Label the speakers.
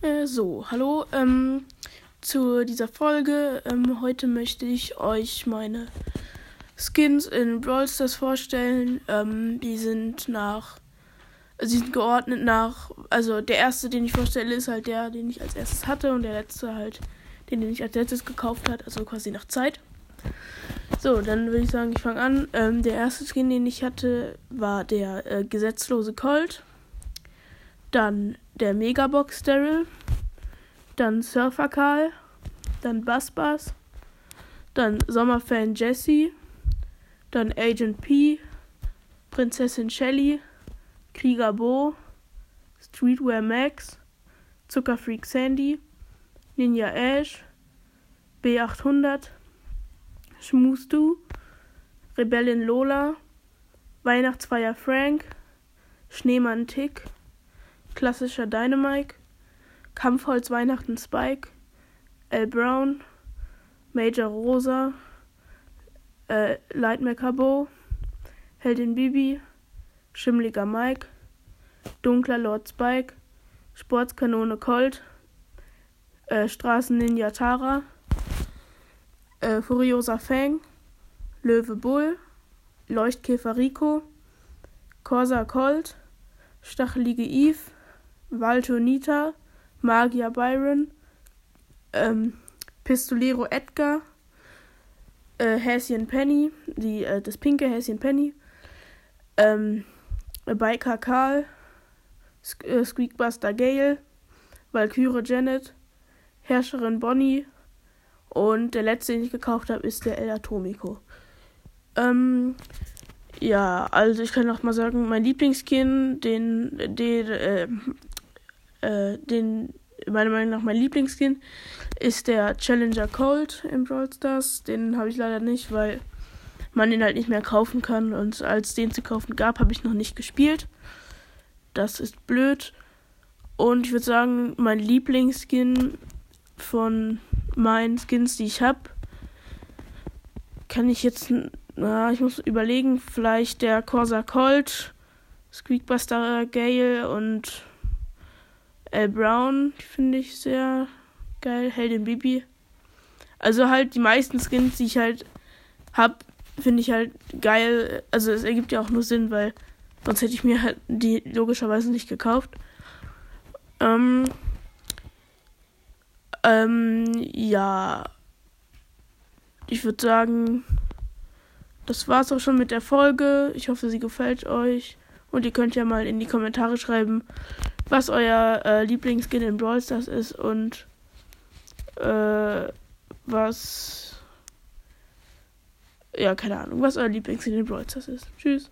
Speaker 1: Äh, so, hallo ähm, zu dieser Folge. Ähm, heute möchte ich euch meine Skins in Brawl Stars vorstellen. Ähm, die sind nach, sie sind geordnet nach, also der erste, den ich vorstelle, ist halt der, den ich als erstes hatte und der letzte halt, den, den ich als letztes gekauft hat, also quasi nach Zeit. So, dann würde ich sagen, ich fange an. Ähm, der erste Skin, den ich hatte, war der äh, gesetzlose Colt. Dann der Megabox Daryl. Dann Surfer Karl. Dann Bass Bass. Dann Sommerfan Jesse. Dann Agent P. Prinzessin Shelly. Krieger Bo. Streetwear Max. Zuckerfreak Sandy. Ninja Ash. B800. Schmustu. Rebellin Lola. Weihnachtsfeier Frank. Schneemann Tick klassischer Dynamike, Kampfholz Weihnachten Spike, L. Brown, Major Rosa, äh, Lightmaker Bo, Heldin Bibi, Schimmliger Mike, Dunkler Lord Spike, Sportskanone Colt, äh, Straßen Ninja Tara, äh, Furiosa Fang, Löwe Bull, Leuchtkäfer Rico, Corsa Colt, Stachelige Eve, Valtonita, Magier Byron, ähm, Pistolero Edgar, äh, Häschen Penny, die, äh, das pinke Häschen Penny, ähm, Biker Karl, Sk äh, Squeakbuster Gale, Valkyrie Janet, Herrscherin Bonnie und der letzte, den ich gekauft habe, ist der El Atomico. Ähm, ja, also ich kann noch mal sagen, mein Lieblingsskin, den, den, äh, äh, den, meiner Meinung nach mein Lieblingsskin ist der Challenger Cold im Brawl Stars. Den habe ich leider nicht, weil man den halt nicht mehr kaufen kann. Und als den zu kaufen gab, habe ich noch nicht gespielt. Das ist blöd. Und ich würde sagen, mein Lieblingsskin von meinen Skins, die ich habe, kann ich jetzt, na, ich muss überlegen, vielleicht der Corsa Colt, Squeakbuster Gale und L. Brown finde ich sehr geil. Heldin Bibi. Also halt die meisten Skins, die ich halt hab, finde ich halt geil. Also es ergibt ja auch nur Sinn, weil sonst hätte ich mir halt die logischerweise nicht gekauft. Ähm, ähm, ja. Ich würde sagen, das war's auch schon mit der Folge. Ich hoffe, sie gefällt euch. Und ihr könnt ja mal in die Kommentare schreiben, was euer äh, Lieblingsskin in Brawl Stars ist und äh, was. Ja, keine Ahnung, was euer Lieblingsskin in Brawl Stars ist. Tschüss.